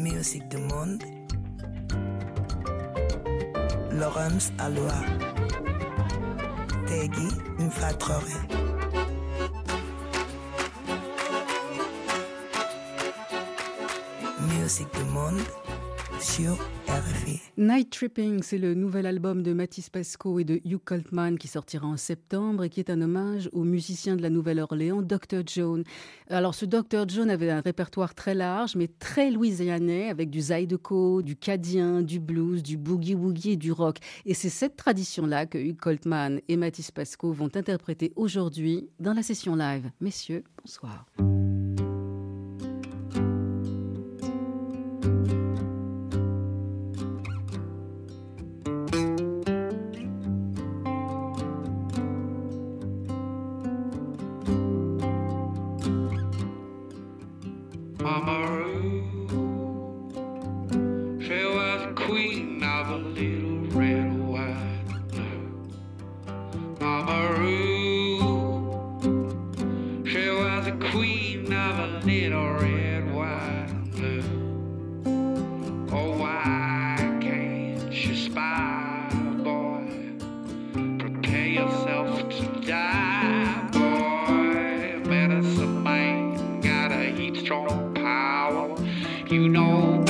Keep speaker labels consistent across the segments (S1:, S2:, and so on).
S1: Musique du monde. Laurence Aloha. Tegui Mfatrore. Musique du monde
S2: Night Tripping, c'est le nouvel album de Mathis Pasco et de Hugh Coltman qui sortira en septembre et qui est un hommage au musicien de la Nouvelle-Orléans, Dr. Jones. Alors, ce Dr. Jones avait un répertoire très large, mais très louisianais, avec du zydeco, du cadien, du blues, du boogie-woogie et du rock. Et c'est cette tradition-là que Hugh Coltman et Mathis Pasco vont interpréter aujourd'hui dans la session live. Messieurs, bonsoir. Mathis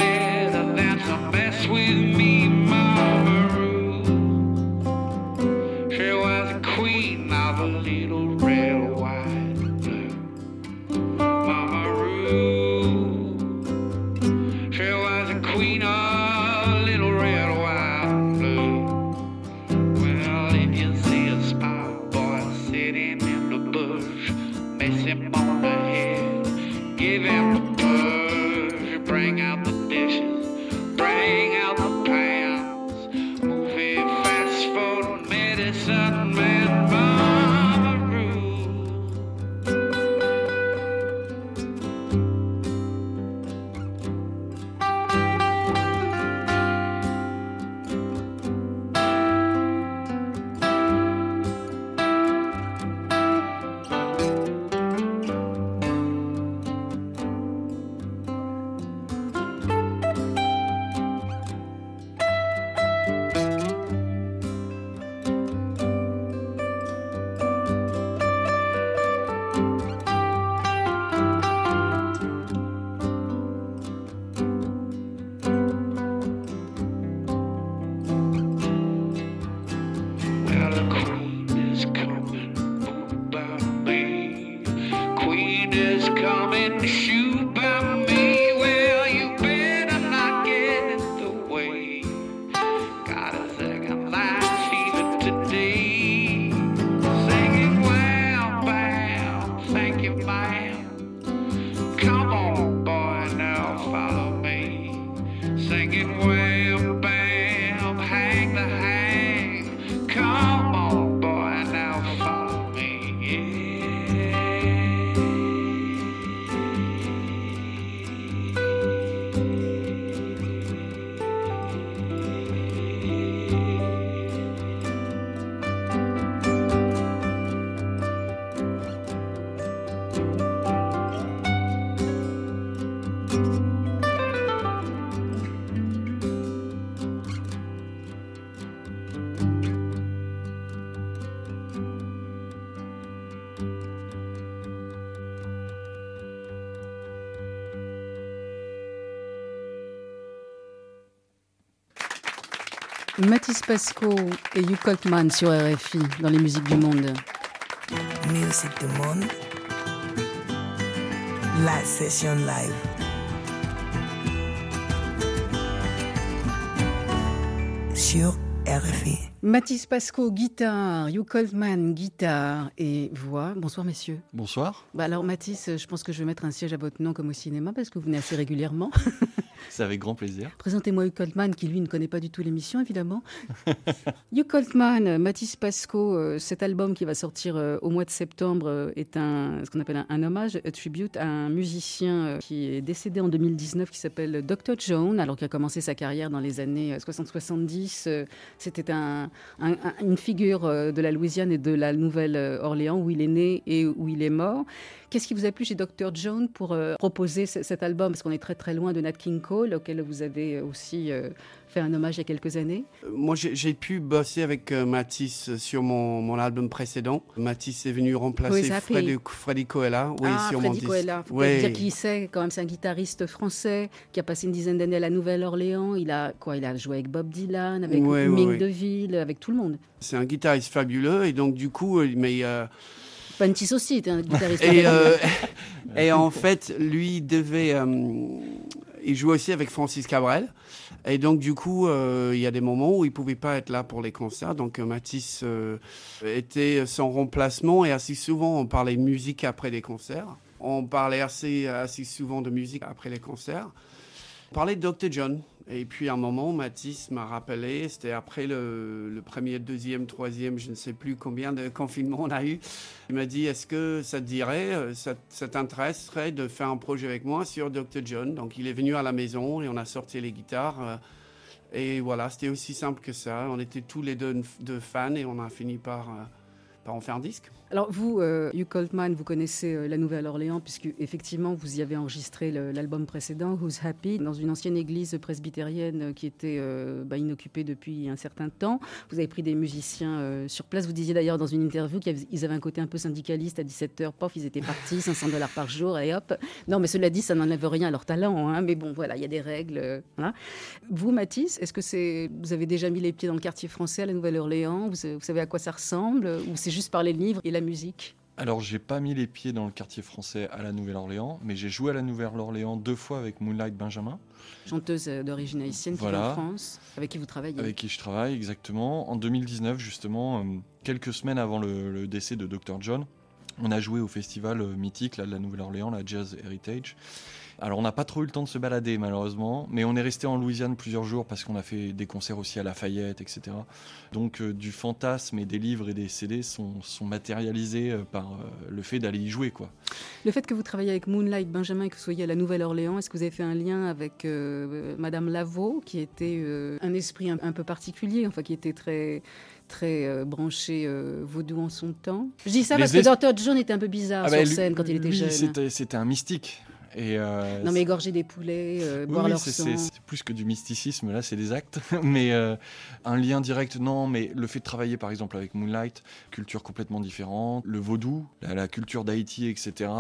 S2: Pasco et Hugh Coltman sur RFI dans les musiques du monde.
S1: Musique du monde. La session live. Sur RFI.
S2: Mathis Pasco, guitare, Hugh Coltman, guitare et voix. Bonsoir messieurs.
S3: Bonsoir.
S2: Bah alors Mathis, je pense que je vais mettre un siège à votre nom comme au cinéma parce que vous venez assez régulièrement.
S3: C'est avec grand plaisir.
S2: Présentez-moi Hugh Coltman, qui lui ne connaît pas du tout l'émission, évidemment. Hugh Coltman, Mathis Pasco, euh, cet album qui va sortir euh, au mois de septembre euh, est un, ce qu'on appelle un, hommage, un tribute à un musicien qui est décédé en 2019 qui s'appelle Dr. Jones, alors qu'il a commencé sa carrière dans les années 60-70. C'était un, une figure de la Louisiane et de la Nouvelle-Orléans où il est né et où il est mort
S4: Qu'est-ce qui vous a plu chez Dr. John pour euh, proposer cet album? Parce qu'on est très très loin de Nat King Cole, auquel vous avez aussi euh, fait un hommage il y a quelques années.
S5: Moi, j'ai pu bosser avec Matisse sur mon, mon, album précédent. Matisse est venu remplacer Freddy, Freddy Coella.
S4: Oui, ah, sur Freddy Coella. Vous oui. dire qui c'est quand même, c'est un guitariste français qui a passé une dizaine d'années à la Nouvelle-Orléans. Il a quoi Il a joué avec Bob Dylan, avec Ming DeVille, avec tout le monde.
S5: C'est un guitariste fabuleux et donc du coup, mais
S4: Pantis aussi était un guitariste.
S5: Et, euh, et en fait, lui devait. Euh, il jouait aussi avec Francis Cabrel. Et donc, du coup, euh, il y a des moments où il pouvait pas être là pour les concerts. Donc, Matisse était son remplacement. Et assez souvent, on parlait musique après les concerts. On parlait assez, assez souvent de musique après les concerts. On parlait de Dr. John. Et puis à un moment, Mathis m'a rappelé, c'était après le, premier, deuxième, troisième, je ne sais plus combien de confinements on a eu. Il m'a dit, est-ce que ça te dirait, euh, ça, t'intéresserait de faire un projet avec moi sur Dr. John? Donc il est venu à la maison et on a sorti les guitares. Euh, et voilà, c'était aussi simple que ça. On était tous les deux, fans et on a fini par, en faire un disque.
S4: Alors vous, euh, Hugh Coltman, vous connaissez euh, la Nouvelle-Orléans puisque effectivement vous y avez enregistré l'album précédent, Who's Happy, dans une ancienne église presbytérienne euh, qui était bah, inoccupée depuis un certain temps. Vous avez pris des musiciens sur place. Vous disiez d'ailleurs dans une interview qu'ils avaient un côté un peu syndicaliste. À 17h, pof, ils étaient partis, 500 dollars par jour et hop. Non, mais cela dit, ça n'enlève rien à leur talent. Hein, mais bon, voilà, il y a des règles. Vous, Mathis, est-ce que vous avez déjà mis les pieds dans le quartier français à la Nouvelle-Orléans? Vous, vous, savez à quoi ça ressemble? Ou c'est juste par les livres et la musique
S3: alors, j'ai pas mis les pieds dans le quartier français à la Nouvelle-Orléans, mais j'ai joué à la Nouvelle-Orléans deux fois avec Moonlight Benjamin.
S4: Chanteuse euh, d'origine haïtienne qui est en France, avec qui vous travaillez.
S3: Avec qui je travaille, exactement. En 2019, justement, euh, quelques semaines avant le, décès de Dr. John, on a joué au festival euh, mythique là, de la Nouvelle-Orléans, la Jazz Heritage. Alors on n'a pas trop eu le temps de se balader malheureusement, mais on est resté en Louisiane plusieurs jours parce qu'on a fait des concerts aussi à Lafayette, etc. Donc euh, du fantasme et des livres et des CD sont, matérialisés euh, par euh, le fait d'aller y jouer. Quoi.
S4: Le fait que vous travaillez avec Moonlight Benjamin et que vous soyez à la Nouvelle-Orléans, est-ce que vous avez fait un lien avec Madame Lavaux, qui était un esprit un, peu particulier, enfin qui était très très branché vaudou en son temps? Je dis ça parce que Dr. John était un peu bizarre ah sur bah, scène quand il était jeune.
S3: C'était un mystique.
S4: Euh, non, mais égorger des poulets, euh, boire leur sang.
S3: C'est plus que du mysticisme, là, c'est des actes. mais euh, un lien direct, non, mais le fait de travailler, par exemple, avec Moonlight, culture complètement différente, le vaudou, la culture d'Haïti, etc.,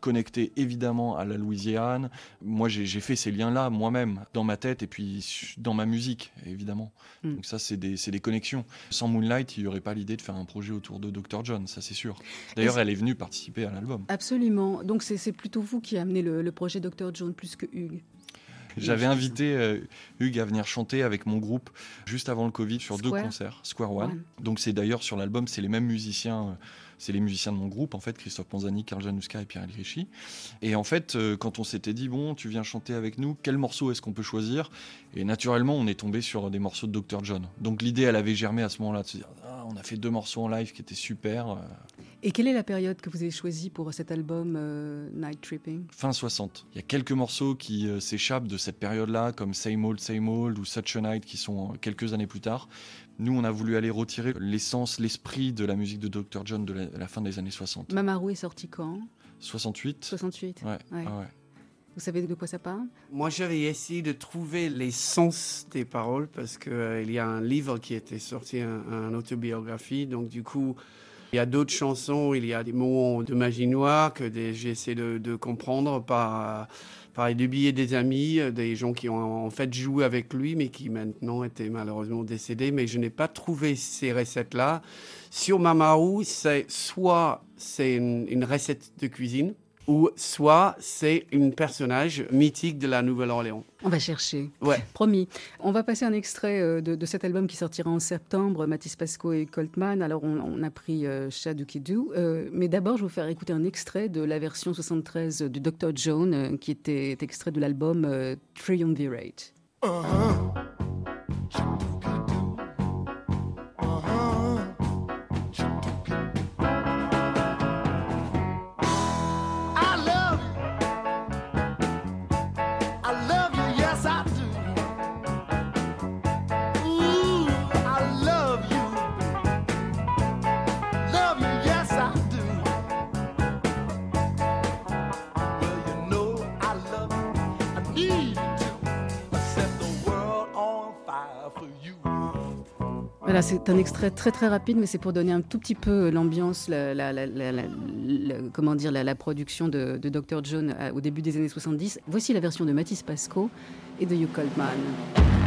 S3: connecté évidemment à la Louisiane. Moi, j'ai fait ces liens-là moi-même, dans ma tête et puis dans ma musique, évidemment. Hmm. Donc ça, c'est des, des, connexions. Sans Moonlight, il n'y aurait pas l'idée de faire un projet autour de Dr. John, ça c'est sûr. D'ailleurs, elle est venue participer à l'album.
S4: Absolument. Donc c'est plutôt vous qui amenez le, le projet Dr. John plus que Hugues.
S3: J'avais invité euh, Hugues à venir chanter avec mon groupe juste avant le Covid sur deux concerts, Square One. Donc c'est d'ailleurs sur l'album, c'est les mêmes musiciens. Euh, c'est les musiciens de mon groupe, en fait, Christophe Ponzani, Karl Januska et Pierre Elrichy. Et en fait, euh, quand on s'était dit, bon, tu viens chanter avec nous, quel morceau est-ce qu'on peut choisir? Et naturellement, on est tombé sur des morceaux de Dr. John. Donc l'idée, elle avait germé à ce moment-là, de se dire, ah, on a fait deux morceaux en live qui étaient super.
S4: Et quelle est la période que vous avez choisie pour cet album euh, Night Tripping?
S3: Fin 60. Il y a quelques morceaux qui euh, s'échappent de cette période-là, comme Same Old, Same Old ou Such a Night, qui sont quelques années plus tard. Nous, on a voulu aller retirer l'essence, l'esprit de la musique de Dr. John de la, fin des années 60.
S4: Mamarou est sorti quand?
S3: 68.
S4: 68
S3: ouais. Ah ouais.
S4: Vous savez de quoi ça parle?
S5: Moi, j'avais essayé de trouver les sens des paroles parce qu'il euh, il y a un livre qui était sorti, un, autobiographie. Donc, du coup, il y a d'autres chansons, il y a des mots de magie noire que j'essaie de, de, comprendre par par des billets des amis, euh, des gens qui ont en fait joué avec lui, mais qui maintenant étaient malheureusement décédés. Mais je n'ai pas trouvé ces recettes-là. Sur Mamaou, c'est soit c'est une recette de cuisine, ou soit c'est un personnage mythique de la Nouvelle-Orléans.
S4: On va chercher.
S5: Ouais.
S4: Promis. On va passer un extrait euh, de, cet album qui sortira en septembre, Mathis Pasco et Coltman. Alors, on, a pris euh, Shadukidou. Euh, mais d'abord, je vais vous faire écouter un extrait de la version 73 de Dr. Jones, euh, qui était extrait de l'album Triumvirate. Uh-huh.
S2: C'est un extrait très très rapide, mais c'est pour donner un tout petit peu l'ambiance, la, comment dire, la, production de, Dr. John euh, au début des années 70. Voici la version de Mathis Pasco et de Hugh Coldman.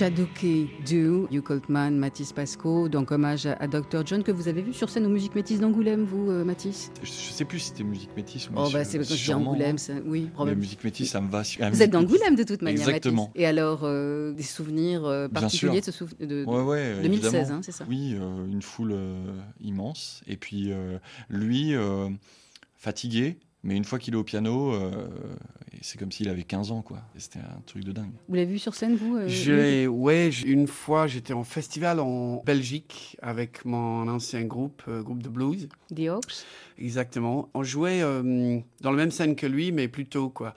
S2: Shadowkey Do, Hugh Coltman, Mathis Pasco, donc hommage à, Dr. John que vous avez vu sur scène aux musiques métisses d'Angoulême, vous, euh, Mathis?
S3: Je sais plus si c'était musique métisse ou
S2: Oh, bah, c'est parce que je Angoulême, oui,
S3: probablement. musique métisse, ça me va.
S2: Vous êtes d'Angoulême de toute manière,
S3: Exactement.
S2: Et alors, euh, des souvenirs euh, particuliers de, ce de,
S3: ouais, ouais,
S2: 2016, hein, c'est ça?
S3: Oui, une foule immense. Et puis, lui, fatigué, Mais une fois qu'il est au piano, euh, c'est comme s'il avait 15 ans, quoi. C'était un truc de dingue.
S4: Vous l'avez vu sur scène, vous euh,
S5: Je ouais, une fois, j'étais en festival en Belgique avec mon ancien groupe, euh, groupe de blues.
S4: The Hawks
S5: Exactement. On jouait euh, dans la même scène que lui, mais plus tôt, quoi.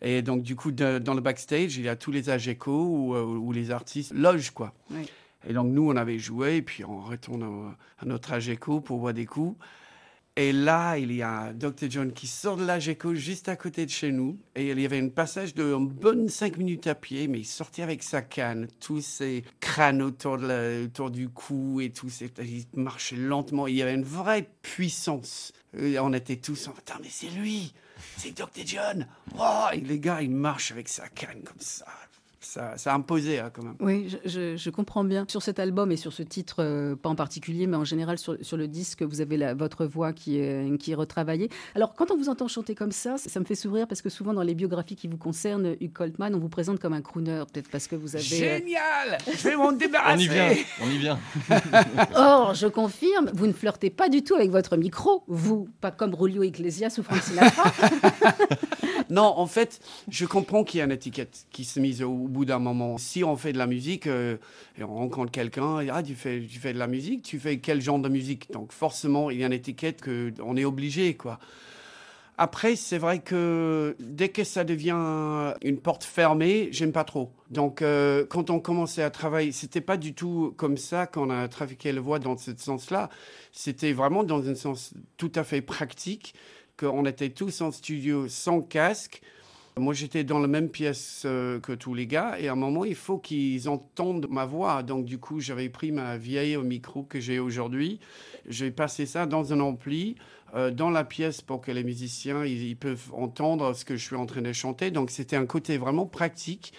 S5: Et donc, du coup, de- dans le backstage, il y a tous les AGECO où, euh, où les artistes logent, quoi.
S4: Oui.
S5: Et donc, nous, on avait joué, et puis on retourne à notre AGECO pour boire des coups. Et là, il y a Dr. John qui sort de l'AGECO juste à côté de chez nous. Et il y avait un passage de une bonne cinq minutes à pied, mais il sortait avec sa canne, tous ses crânes autour, de la- autour du cou et tout. c'est- Il marchait lentement. Il y avait une vraie puissance. Et on était tous en Attends, mais c'est lui C'est Dr. John oh les gars, ils marchent avec sa canne comme ça. Ça, ça imposait, hein, quand même.
S4: Oui, je, je- je comprends bien. Sur cet album et sur ce titre, euh, pas en particulier, mais en général sur, sur le disque, vous avez la- votre voix qui est, qui est retravaillée. Alors, quand on vous entend chanter comme ça, ça me fait sourire parce que souvent dans les biographies qui vous concernent, Hugh Coltman, on vous présente comme un crooner, peut-être parce que vous avez... euh,
S5: Génial Je vais m'en
S3: On
S5: débarrasser
S3: y vient, on y vient.
S4: Or, je confirme, vous ne flirtez pas du tout avec votre micro, vous, pas comme Julio Iglesias ou Frank Sinatra.
S5: Non, en fait, je comprends qu'il y a une étiquette qui se mise au bout d'un moment. Si on fait de la musique euh, et on rencontre quelqu'un, ah, tu fais, tu fais de la musique, tu fais quel genre de musique? Donc forcément, il y a une étiquette que on est obligé, quoi. Après, c'est vrai que dès que ça devient une porte fermée, j'aime pas trop. Donc, euh, quand on commençait à travailler, c'était pas du tout comme ça qu'on a trafiqué la voix dans ce sens-là. C'était vraiment dans un sens tout à fait pratique, qu'on était tous en studio sans casque. Moi, j'étais dans la même pièce euh, que tous les gars, et à un moment, il faut qu'ils entendent ma voix. Donc, du coup, j'avais pris ma vieille micro que j'ai aujourd'hui. J'ai passé ça dans un ampli, euh, dans la pièce pour que les musiciens ils peuvent entendre ce que je suis en train de chanter. Donc, c'était un côté vraiment pratique.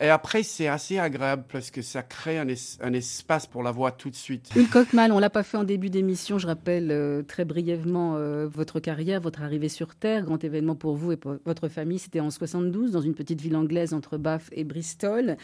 S5: Et après, c'est assez agréable parce que ça crée un, es- un espace pour la voix tout de suite.
S4: Hugh Coltman, on l'a pas fait en début d'émission, je rappelle euh, très brièvement euh, votre carrière, votre arrivée sur Terre, grand événement pour vous et votre famille, c'était en 72 dans une petite ville anglaise entre Bath et Bristol.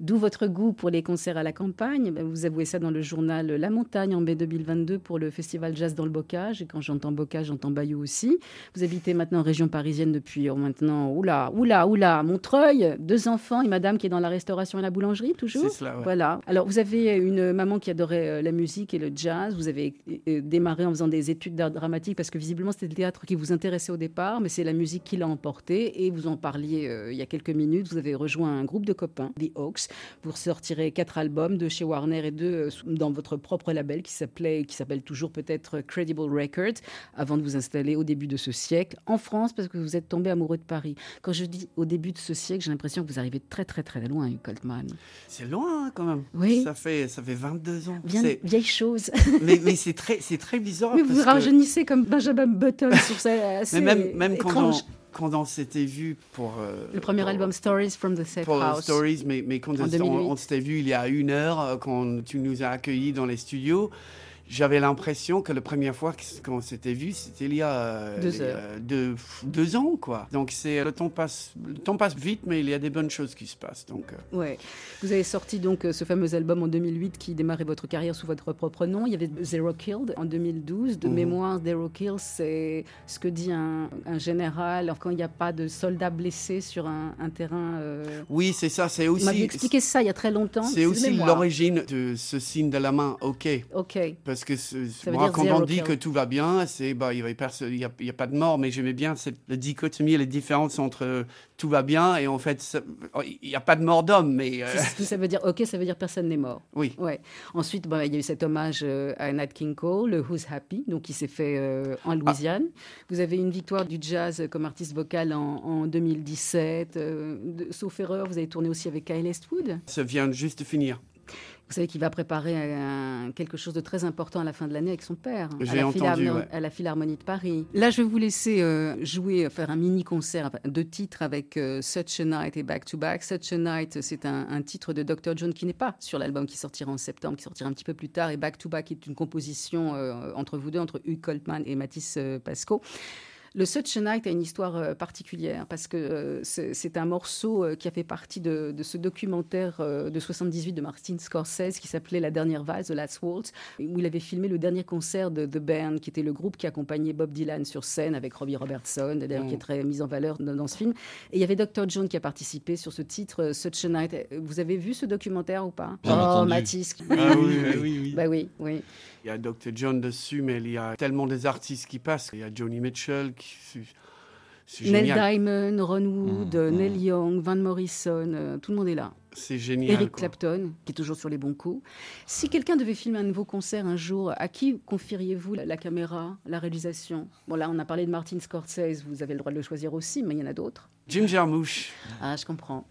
S4: D'où votre goût pour les concerts à la campagne. Ben, Vous avouez ça dans le journal La Montagne en mai 2022 pour le festival Jazz dans le Bocage. Et quand j'entends Bocage, j'entends Bayou aussi. Vous habitez maintenant en région parisienne depuis oh, maintenant, oula, oula, oula, Montreuil, deux enfants et madame qui est dans la restauration et la boulangerie toujours.
S5: C'est cela, ouais.
S4: Voilà. Alors, vous avez une maman qui adorait euh, la musique et le jazz. Vous avez euh, démarré en faisant des études d'art dramatique parce que visiblement, c'était le théâtre qui vous intéressait au départ, mais c'est la musique qui l'a emporté. Et vous en parliez euh, il y a quelques minutes. Vous avez rejoint un groupe de copains, The Hawks. Vous ressortirez quatre albums, deux chez Warner et deux euh, dans votre propre label qui s'appelait, qui s'appelle toujours peut-être Credible Records, avant de vous installer au début de ce siècle en France parce que vous êtes tombé amoureux de Paris. Quand je dis au début de ce siècle, j'ai l'impression que vous arrivez très très très loin, Hugh Coltman.
S5: C'est loin hein, quand même.
S4: Oui.
S5: Ça fait, ça fait 22 ans.
S4: Bien, vieille chose.
S5: mais mais c'est très, c'est très bizarre.
S4: Mais vous
S5: parce que-
S4: rajeunissez comme Benjamin Button sur ça. assez
S5: Mais même, même quand, on. Quand on s'était vu pour. euh,
S4: Le premier
S5: pour-
S4: album Stories from the Safe
S5: Pour
S4: House.
S5: Stories, mais, mais quand on,
S4: 2008.
S5: on s'était vu il y a une heure, euh, quand tu nous as accueillis dans les studios, j'avais l'impression que la première fois qu'on s'était vu, c'était il y a euh,
S4: Deux
S5: ans, quoi. Donc c'est le temps passe, le temps passe vite, mais il y a des bonnes choses qui se passent. Donc euh,
S4: Ouais. Vous avez sorti donc euh, ce fameux album en 2008 qui démarrait votre carrière sous votre propre nom. Il y avait Zero Killed en 2012. De
S5: Mhm.
S4: mémoire, Zero Killed, c'est ce que dit un, un général quand il n'y a pas de soldats blessés sur un, un terrain.
S5: oui, c'est ça. C'est
S4: Vous
S5: aussi,
S4: expliqué ça il y a très longtemps.
S5: c'est aussi l'origine de ce signe de la main. Ok.
S4: Ok.
S5: Parce que ce-
S4: Ça veut
S5: moi, quand on dit
S4: kill.
S5: que tout va bien, c'est bah il n'y a, pas de mort, mais j'aimais bien cette, la dichotomie et la différence entre euh, tout va bien et en fait ça- il n'y a pas de mort d'homme, mais euh,
S4: Ça veut dire ok, ça veut dire personne n'est mort.
S5: oui.
S4: Ouais. Ensuite, bah, il y a eu cet hommage euh, à Nat King Cole, le Who's Happy, donc qui s'est fait en Louisiane. Vous avez une victoire du jazz comme artiste vocal en, en 2017. euh, de- sauf erreur, vous avez tourné aussi avec Kyle Eastwood.
S5: Ça vient juste de finir.
S4: Vous savez qu'il va préparer un- quelque chose de très important à la fin de l'année avec son père, à la,
S5: entendu, ouais.
S4: à la Philharmonie de Paris. Là, je vais vous laisser euh, jouer, faire un mini-concert, deux titres avec euh, Such a Night et Back to Back. Such a Night, c'est un, un titre de Dr. John qui n'est pas sur l'album qui sortira en septembre, qui sortira un petit peu plus tard. Et Back to Back est une composition euh, entre vous deux, entre Hugh Coltman et Mathis euh, Pasco. Le Such a Night a une histoire euh, particulière parce que euh, c'est un morceau euh, qui a fait partie de, ce documentaire de 78 de Martin Scorsese qui s'appelait La dernière valse, The Last Waltz, où il avait filmé le dernier concert de The Band, qui était le groupe qui accompagnait Bob Dylan sur scène avec Robbie Robertson, d'ailleurs qui est mm. très mis en valeur dans, ce film. Et il y avait Dr. John qui a participé sur ce titre Such a Night. Vous avez vu ce documentaire ou pas?
S3: Oh,
S4: Mathis.
S3: Ah oui, oui, oui.
S4: Bah oui, oui.
S5: Il y a Dr. John dessus, mais il y a tellement des artistes qui passent. Il y a Johnny Mitchell qui.
S4: Neil Diamond, Ron Wood, mmh, mmh. Neil Young, Van Morrison, euh, tout le monde est là.
S5: C'est génial.
S4: Eric Clapton, qui est toujours sur les bons coups. Si quelqu'un devait filmer un nouveau concert un jour, à qui confieriez-vous la, caméra, la réalisation? Bon, là, on a parlé de Martin Scorsese, vous avez le droit de le choisir aussi, mais il y en a d'autres.
S5: Jim Jarmusch.
S4: Ah, je comprends.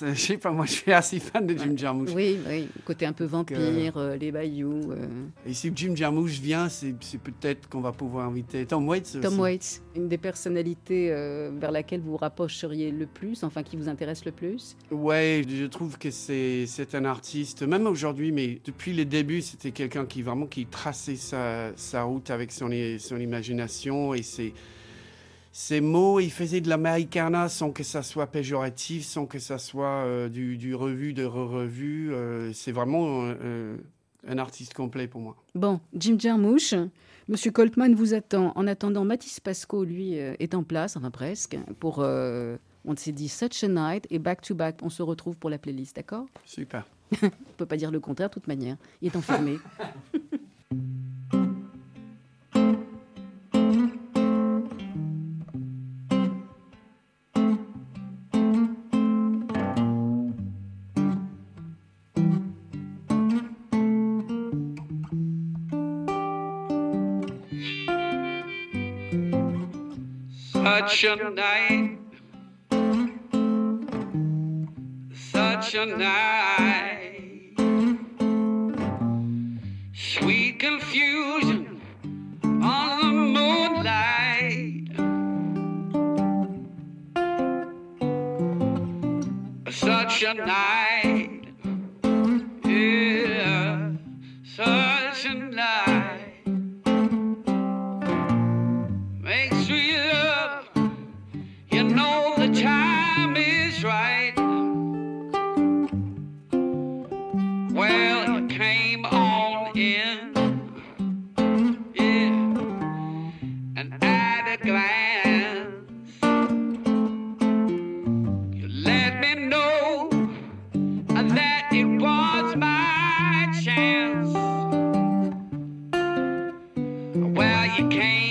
S5: Je sais pas, moi je suis assez fan de Jim Jarmusch.
S4: Oui, oui, côté un peu vampire, euh, les bayous. Euh.
S5: Et si Jim Jarmusch vient, c'est peut-être qu'on va pouvoir inviter Tom Waits.
S4: Tom Waits, une des personnalités euh, vers laquelle vous rapprocheriez le plus, enfin qui vous intéresse le plus
S5: Ouais, je trouve que c'est un artiste, même aujourd'hui, mais depuis les débuts, c'était quelqu'un qui vraiment qui traçait sa, sa route avec son, son imagination et c'est ces mots, il faisait de l'americana sans que ça soit péjoratif, sans que ça soit euh, du, du, revu, de re-revu. Euh, c'est vraiment euh, un artiste complet pour moi.
S4: Bon, Jim Jarmusch, Monsieur Coltman vous attend. En attendant, Mathis Pasco, lui, est en place, enfin presque, pour, on s'est dit, Such a Night et Back to Back. On se retrouve pour la playlist, d'accord?
S5: Super.
S4: on peut pas dire le contraire, de toute manière. Il est enfermé.
S2: a night, such a night, came.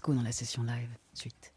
S2: Dans la session live. Suite.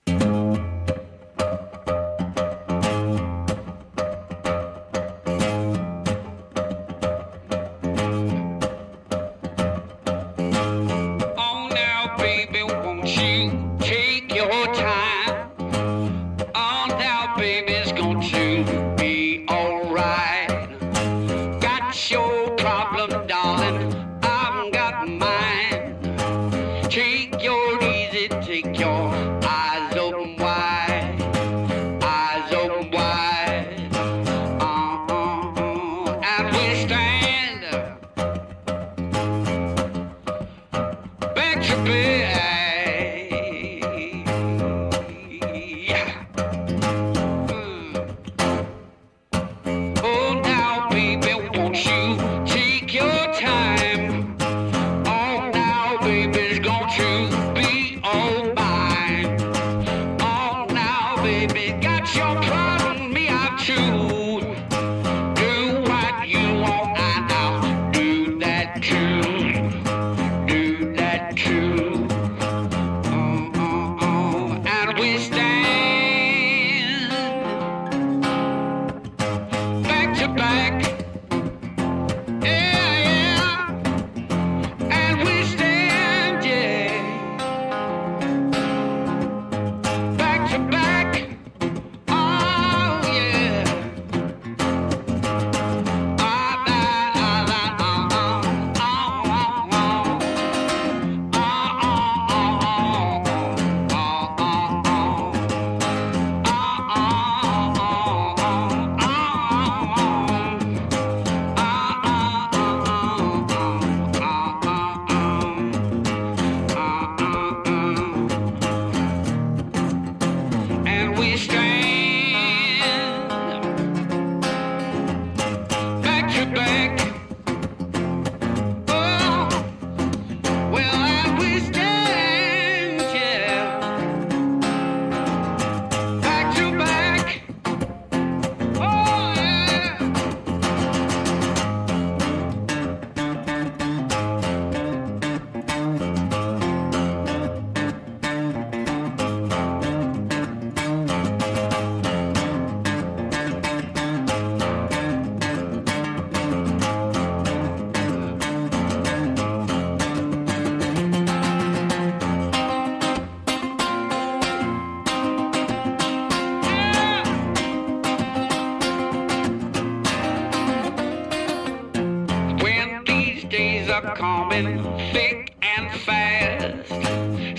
S4: Coming thick and fast,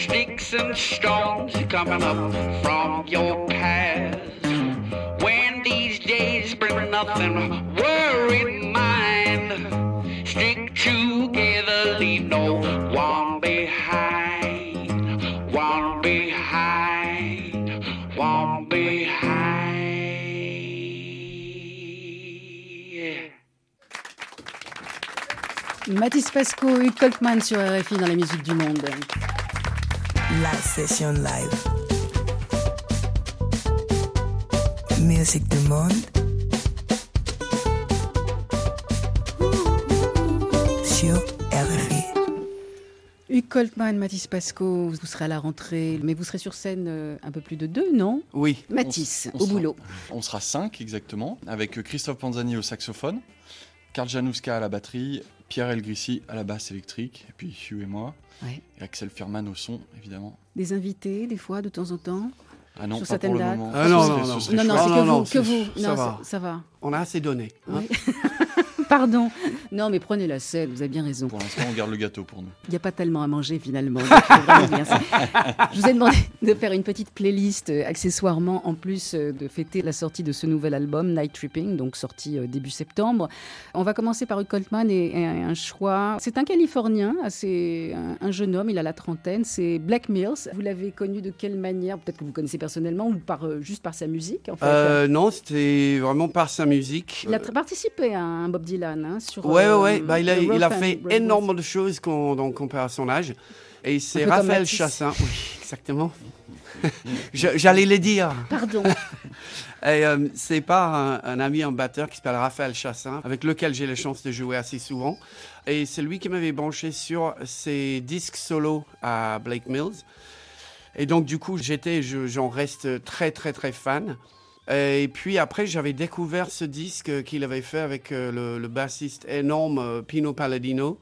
S4: sticks and stones coming up from your
S2: Pasco, Hugh Coltman sur RFI dans la musique du monde.
S1: La session live. Musique du monde. Sur RFI.
S2: Hugh Coltman, Mathis Pasco, vous serez à la rentrée, mais vous serez sur scène euh, un peu plus de deux, non?
S5: Oui.
S2: Mathis,
S3: On
S2: au
S3: sera-
S2: boulot.
S3: On sera cinq exactement, avec Christophe Panzani au saxophone, Karl Janouska à la batterie, Pierre Elgrissi à la basse électrique, et puis Hugh et moi,
S2: Ouais.
S3: et Axel Ferman au son, évidemment.
S2: Des invités, des fois, de temps en temps
S3: Ah non,
S2: Sur
S3: pas
S2: certaines
S3: pour le moment.
S5: Ah non, non,
S2: c'est
S5: Non,
S2: que
S5: non,
S2: vous. Que
S5: ça
S2: non,
S5: va.
S2: ça va.
S5: On a assez donné. hein.
S2: Oui. Pardon. Non, mais prenez la scène, vous avez bien raison.
S3: Pour l'instant, on garde le gâteau pour nous.
S2: Il n'y a pas tellement à manger finalement. donc c'est vraiment bien ça. Je vous ai demandé de faire une petite playlist euh, accessoirement en plus euh, de fêter la sortie de ce nouvel album Night Tripping, donc sorti euh, début septembre. On va commencer par Hugh Coltman et, et un choix. C'est un Californien, assez un, un jeune homme, il a la trentaine. C'est Black Mills. Vous l'avez connu de quelle manière? Peut-être que vous connaissez personnellement ou par euh, juste par sa musique. En fait?
S5: Euh, non, c'était vraiment par sa musique.
S2: Il a participé à un Bob Dylan hein, sur.
S5: Ouais, ouais,
S2: euh,
S5: ouais. Bah, il, a, il a fait énormément de choses qu'on- comparé à son âge. Et c'est Raphaël. Chassin. Oui, exactement. J'allais le dire.
S4: Pardon.
S5: Et, euh, c'est par un, un ami, un batteur qui s'appelle Raphaël Chassin, avec lequel j'ai la chance de jouer assez souvent. Et c'est lui qui m'avait branché sur ses disques solo à Blake Mills. Et donc, du coup, j'étais, je- j'en reste très, très, très fan. Et puis après, j'avais découvert ce disque qu'il avait fait avec euh, le, le bassiste énorme euh, Pino Palladino.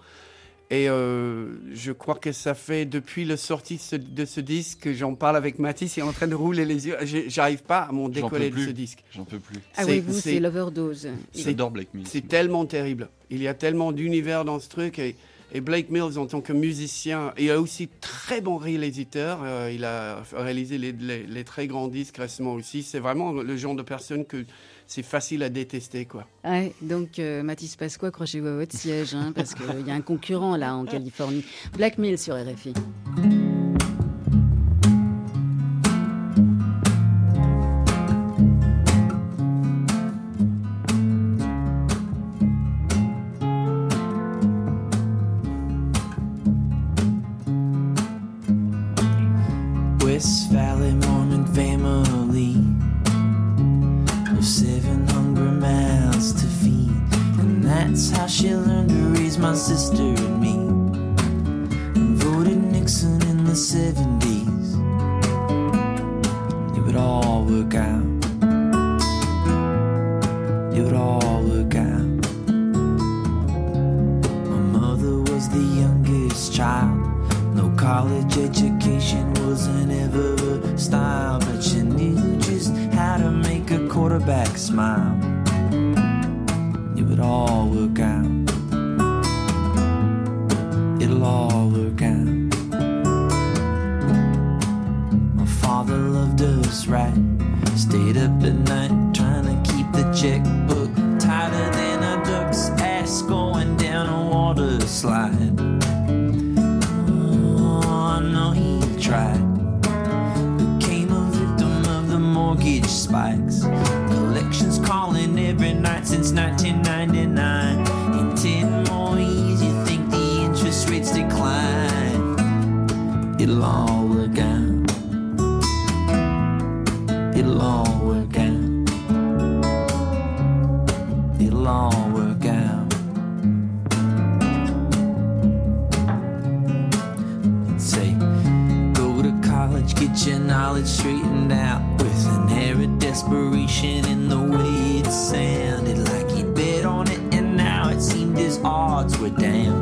S5: Et euh, je crois que ça fait depuis la sortie de ce, de ce disque que j'en parle avec Mathis. Il est en train de rouler les yeux. J'arrive pas à m'en décoller de ce disque.
S3: J'en peux plus.
S4: Ah
S5: C'est-
S4: oui, vous,
S5: c'est-
S4: l'overdose.
S5: C'est tellement terrible. Il y a tellement d'univers dans ce truc. Et, et Blake Mills, en tant que musicien, il est aussi très bon réalisateur. Euh, il a réalisé les, les- les très grands disques récemment aussi. C'est vraiment le genre de personne que c'est facile à détester. quoi.
S4: Ouais, donc euh, Mathis Pasqua, accrochez-vous à votre siège, hein, parce qu'il y a un concurrent là en Californie. Black Mill sur RFI.
S6: Us right. Stayed up at night trying to keep the checkbook tighter than a duck's ass going down a water slide. Oh, I know he tried. Became a victim of the mortgage spikes. Collections calling every night since 1999. Desperation in the way it sounded like he'd bet on it and now it seemed his odds were down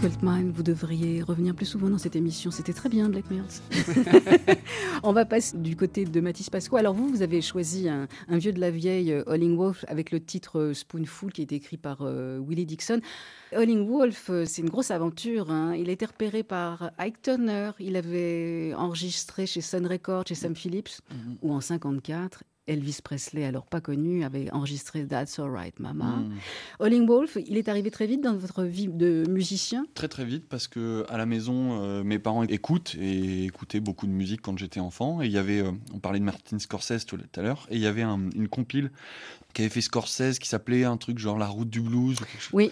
S4: Coltman, vous devriez revenir plus souvent dans cette émission. C'était très bien, Black Mills. On va passer du côté de Mathis Pasco. Alors vous, vous avez choisi un, un vieux de la vieille, euh, Holling Wolf, avec le titre euh, Spoonful, qui est écrit par euh, Willie Dixon. Holling Wolf, euh, c'est une grosse aventure. hein. Il a été repéré par Ike Turner. Il avait enregistré chez Sun Records, chez Sam Phillips,
S3: Mhm.
S4: où en 54, Elvis Presley, alors pas connu, avait enregistré That's Alright Mama.
S3: Mm.
S4: Holling Wolf, il est arrivé très vite dans votre vie de musicien?
S3: Très très vite parce que à la maison, euh, mes parents écoutent et écoutaient beaucoup de musique quand j'étais enfant. Et il y avait, euh, on parlait de Martin Scorsese tout à l'heure, et il y avait un- une compile qu'avait fait Scorsese qui s'appelait un truc genre La Route du Blues ou quelque chose.
S4: Oui,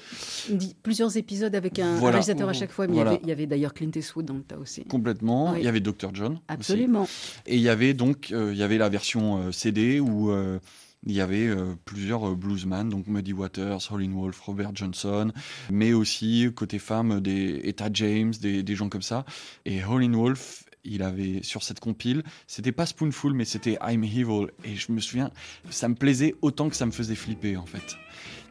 S4: plusieurs épisodes avec un, réalisateur à chaque fois, mais il y
S3: Voilà.
S4: avait- il y avait, d'ailleurs Clint Eastwood dans le tas aussi.
S3: Complètement.
S4: Oui.
S3: Il y avait Dr John. aussi.
S4: Absolument.
S3: Et il y avait donc, euh, il y avait la version euh, CD où euh, il y avait plusieurs bluesmen, donc Muddy Waters, Howlin' Wolf, Robert Johnson, mais aussi côté femme des Etta James, des, des gens comme ça. Et Howlin' Wolf, il avait sur cette compile, c'était pas Spoonful, mais c'était I'm Evil. Et je me souviens, ça me plaisait autant que ça me faisait flipper en fait.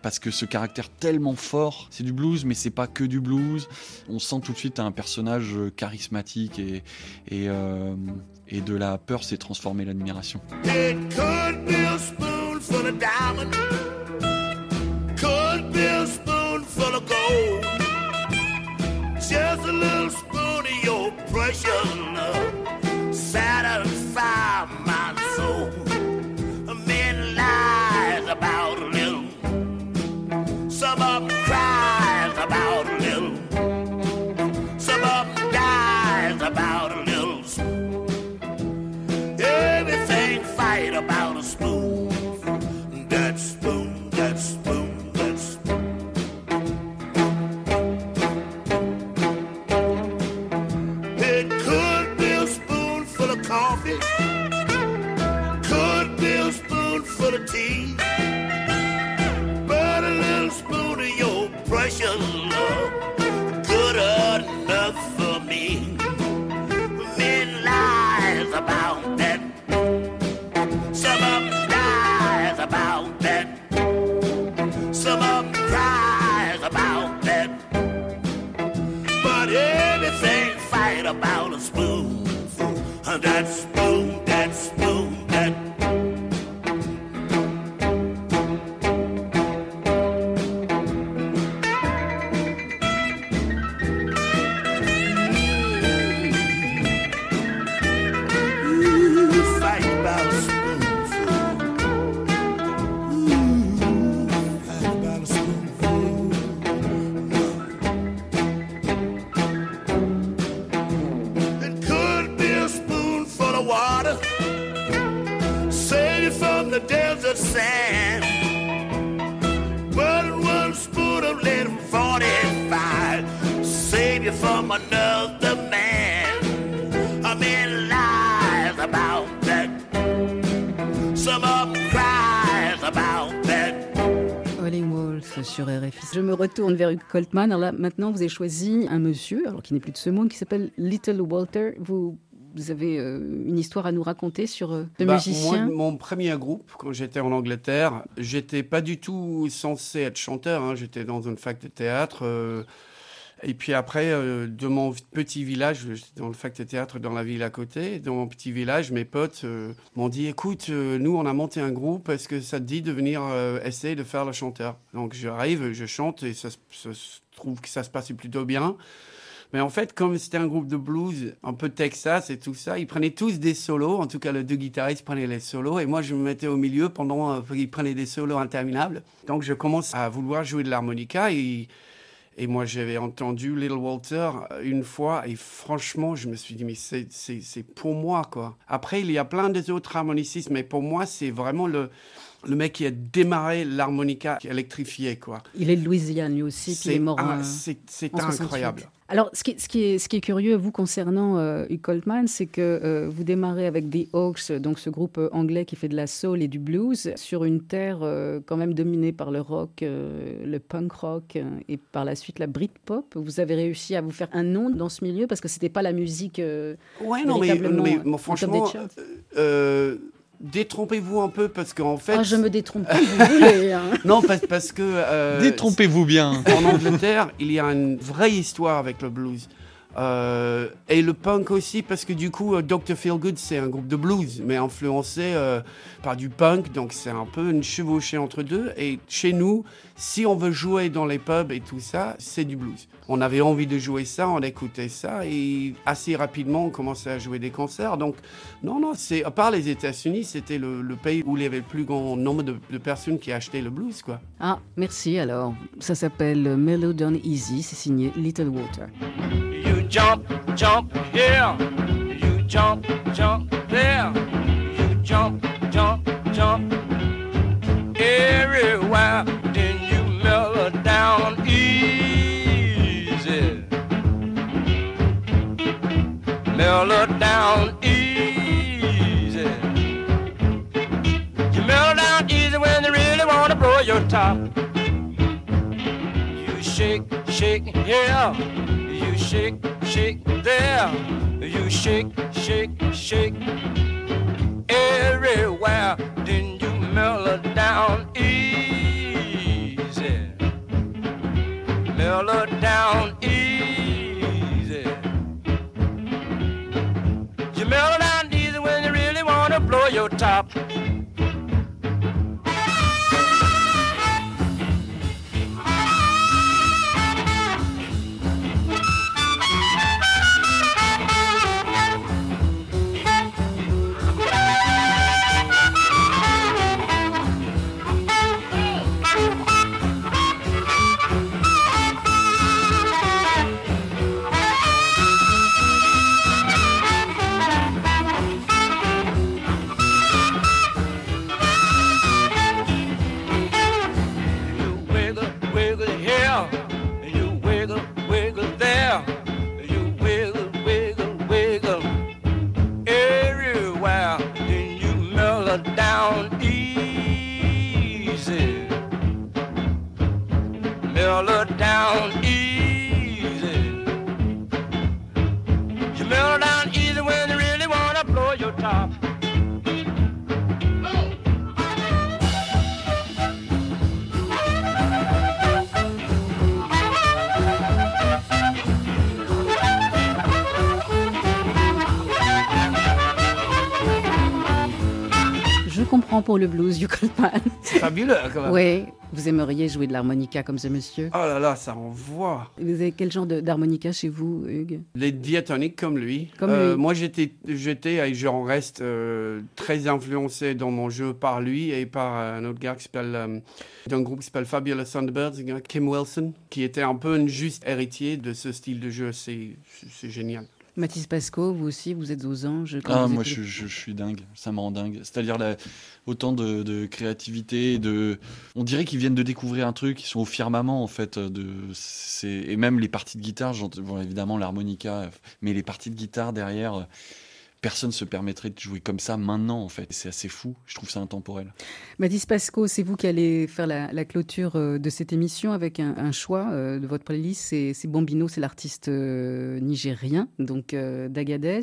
S3: Parce que ce caractère tellement fort, c'est du blues, mais c'est pas que du blues. On sent tout de suite un personnage euh, charismatique euh, et de la peur s'est transformée l'admiration.
S7: Just your
S4: oppression. Sur RFI. Je me retourne vers Hugh Coltman. Alors là, maintenant, vous avez choisi un monsieur, alors qui n'est plus de ce monde, qui s'appelle Little Walter. Vous, vous avez euh, une histoire à nous raconter sur euh, le
S5: Bah,
S4: musicien?
S5: moi, mon premier groupe, quand j'étais en Angleterre, j'étais pas du tout censé être chanteur. hein. J'étais dans une fac de théâtre. euh, et puis après, euh, de mon petit village, j'étais dans le fac théâtre dans la ville à côté. Dans mon petit village, mes potes euh, m'ont dit "Écoute, euh, nous, on a monté un groupe. Est-ce que ça te dit de venir euh, essayer de faire le chanteur Donc j'arrive, je chante et ça, se- trouve que ça se passe plutôt bien. Mais en fait, comme c'était un groupe de blues, un peu Texas et tout ça, ils prenaient tous des solos. En tout cas, les deux guitaristes prenaient les solos. Et moi, je me mettais au milieu pendant euh, qu'ils prenaient des solos interminables. Donc, je commence à vouloir jouer de l'harmonica. Et, et moi, j'avais entendu Little Walter une fois. Et franchement, je me suis dit, mais c'est- pour moi, quoi. Après, il y a plein d'autres harmonicistes. Mais pour moi, c'est vraiment le, le mec qui a démarré l'harmonica électrifié, quoi.
S4: Il est de Louisiane, lui aussi, puis il est mort
S5: c'est c'est
S4: en 68.
S5: incroyable.
S4: Alors, ce qui, est, ce, qui est, ce qui est curieux, vous, concernant euh, Hugh Coltman, c'est que euh, vous démarrez avec The Hawks, donc ce groupe euh, anglais qui fait de la soul et du blues, sur une terre euh, quand même dominée par le rock, le punk rock et par la suite la Britpop. Vous avez réussi à vous faire un nom dans ce milieu parce que c'était pas la musique.
S5: Ouais, non, mais, mais- mais franchement, détrompez-vous un peu parce qu'en fait.
S4: Ah, je me détrompe pas, vous voulez. hein.
S5: Non, parce, parce que. euh,
S3: Détrompez-vous bien.
S5: en Angleterre, il y a une vraie histoire avec le blues. Euh, et le punk aussi, parce que du coup, euh, Dr. Feelgood, c'est un groupe de blues, mais influencé euh, par du punk, donc c'est un peu une chevauchée entre deux. Et chez nous, si on veut jouer dans les pubs et tout ça, c'est du blues. On avait envie de jouer ça, on écoutait ça, et assez rapidement, on commençait à jouer des concerts. Donc, non, non, c'est à part les États-Unis, c'était le, le pays où il y avait le plus grand nombre de, de personnes qui achetaient le blues, quoi.
S4: Ah, merci alors. Ça s'appelle Mellow Down Easy, c'est signé Little Water.
S8: You jump, jump here. You jump, jump there. You jump, jump, jump everywhere. You down easy. Mellow down easy. You mellow down easy when they really want to blow your top. You shake, shake here. You shake, shake there. You shake, shake, shake everywhere. Mellow down easy. You mellow down easy when you really want to blow your top.
S4: Je comprends pour le blues, Goldman.
S5: C'est fabuleux, quand même.
S4: Oui, vous aimeriez jouer de l'harmonica comme ce monsieur?
S5: Oh là là, ça envoie.
S4: Vous avez quel genre d'harmonica chez vous, Hugues?
S5: Les diatoniques comme lui.
S4: Comme
S5: Euh,
S4: lui.
S5: Moi, j'étais, j'étais et j'en reste euh, très influencé dans mon jeu par lui et par un autre gars qui s'appelle, euh, d'un groupe qui s'appelle Fabulous Thunderbirds, Kim Wilson, qui était un peu un juste héritier de ce style de jeu. C'est génial.
S4: Mathis Pasco, vous aussi, vous êtes aux anges.
S3: Ah, moi, je, je- je suis dingue. Ça me rend dingue. C'est-à-dire autant de, de créativité, de. On dirait qu'ils viennent de découvrir un truc. Ils sont au firmament en fait. De. Et même les parties de guitare. Bon, évidemment l'harmonica, mais les parties de guitare derrière. Personne se permettrait de jouer comme ça maintenant en fait. C'est assez fou. Je trouve ça intemporel.
S4: Mathis Pasco, c'est vous qui allez faire la, la clôture euh, de cette émission avec un, un choix euh, de votre playlist. C'est Bambino, c'est l'artiste euh, nigérien, donc euh, d'Agadez.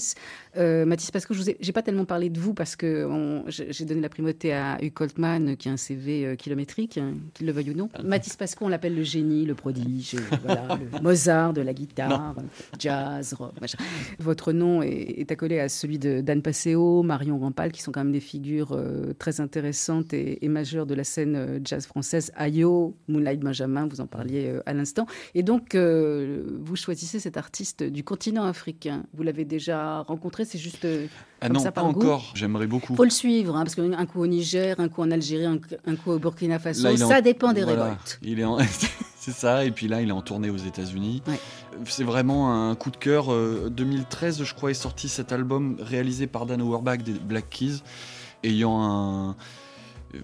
S4: Euh, Mathis Pasco, je n'ai pas tellement parlé de vous parce que j'ai donné la primauté à Hugh Coltman, qui a un CV kilométrique, hein, qu'il le veuille ou non. Mathis Pasco, on l'appelle le génie, le prodige, voilà, le Mozart de la guitare, jazz, rock, machin. Votre nom est, est accolé à celui de Dan Passeo, Marion Rampal, qui sont quand même des figures euh, très intéressantes et, majeures de la scène euh, jazz française. Ayo, Moonlight Benjamin, vous en parliez euh, à l'instant. Et donc, vous choisissez cet artiste du continent africain. Vous l'avez déjà rencontré, c'est juste... euh,
S3: Ah
S4: Comme
S3: non,
S4: ça,
S3: pas encore. J'aimerais beaucoup.
S4: faut le suivre, hein, parce qu'un coup au Niger, un coup en Algérie, un, un coup au Burkina Faso,
S3: Là, il est en-
S4: ça dépend des
S3: voilà.
S4: révoltes.
S3: Il est en... c'est ça. Et puis là, il est en tournée aux États-Unis.
S4: Ouais.
S3: C'est vraiment un coup de cœur. Euh, 2013, je crois, est sorti cet album réalisé par Dan Auerbach des Black Keys, ayant un.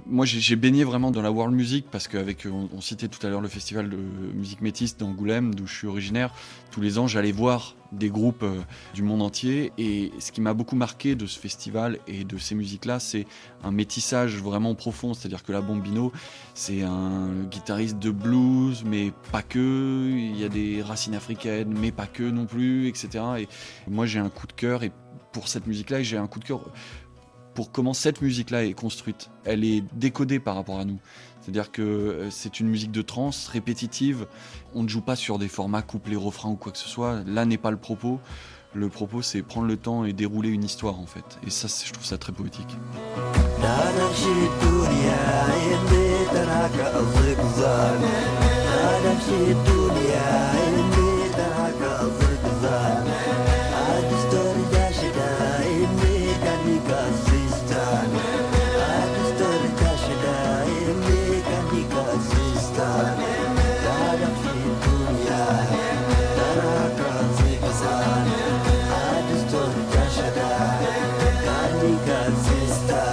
S3: Moi, j'ai baigné vraiment dans la world music parce qu'avec, on, on citait tout à l'heure le festival de musique métisse d'Angoulême, d'où je suis originaire. Tous les ans, j'allais voir des groupes euh, du monde entier. Et ce qui m'a beaucoup marqué de ce festival et de ces musiques-là, c'est un métissage vraiment profond. C'est-à-dire que la Bombino, c'est un guitariste de blues, mais pas que. Il y a des racines africaines, mais pas que non plus, etc. Et moi, j'ai un coup de cœur et pour cette musique-là, j'ai un coup de cœur pour comment cette musique-là est construite. Elle est décodée par rapport à nous. C'est-à-dire que euh, c'est une musique de trance répétitive. On ne joue pas sur des formats couplets, refrains ou quoi que ce soit. Là n'est pas le propos. Le propos, c'est prendre le temps et dérouler une histoire en fait. Et ça, je trouve ça très poétique.
S9: Et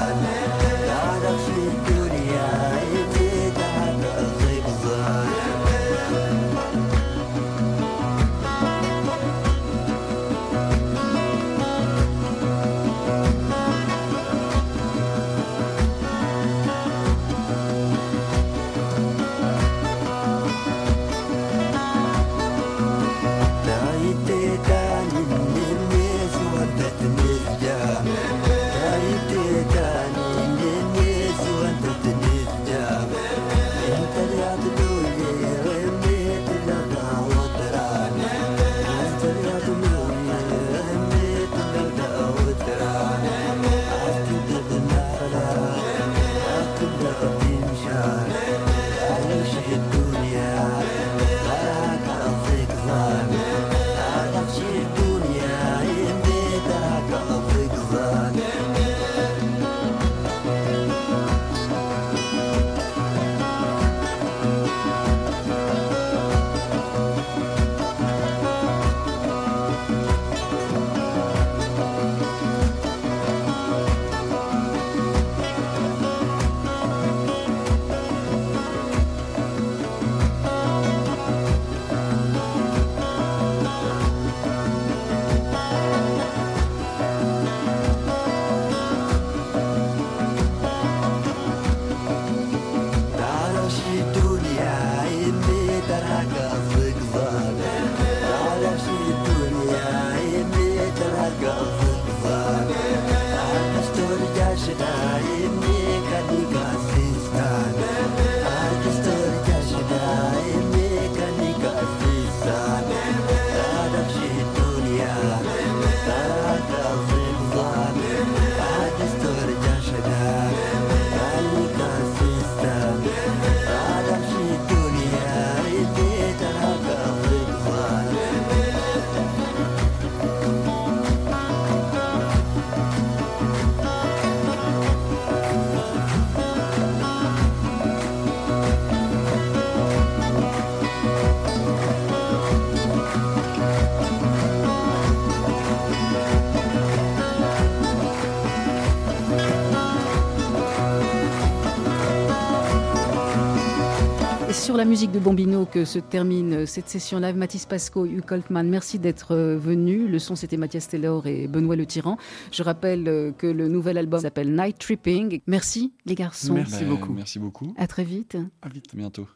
S9: musique de Bombino que se termine cette session live, Mathis Pasco, Hugh Coltman, merci d'être euh, venus. Le son, c'était Mathias Taylor et Benoît Le Tyran. Je rappelle euh, que le nouvel album s'appelle Night Tripping. Merci les garçons.
S5: Merci
S3: Ben,
S5: beaucoup.
S3: Merci beaucoup.
S9: À très vite.
S3: À vite. À bientôt.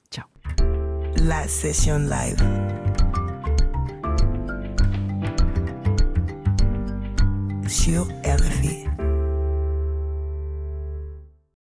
S1: La session live. Sur RFI.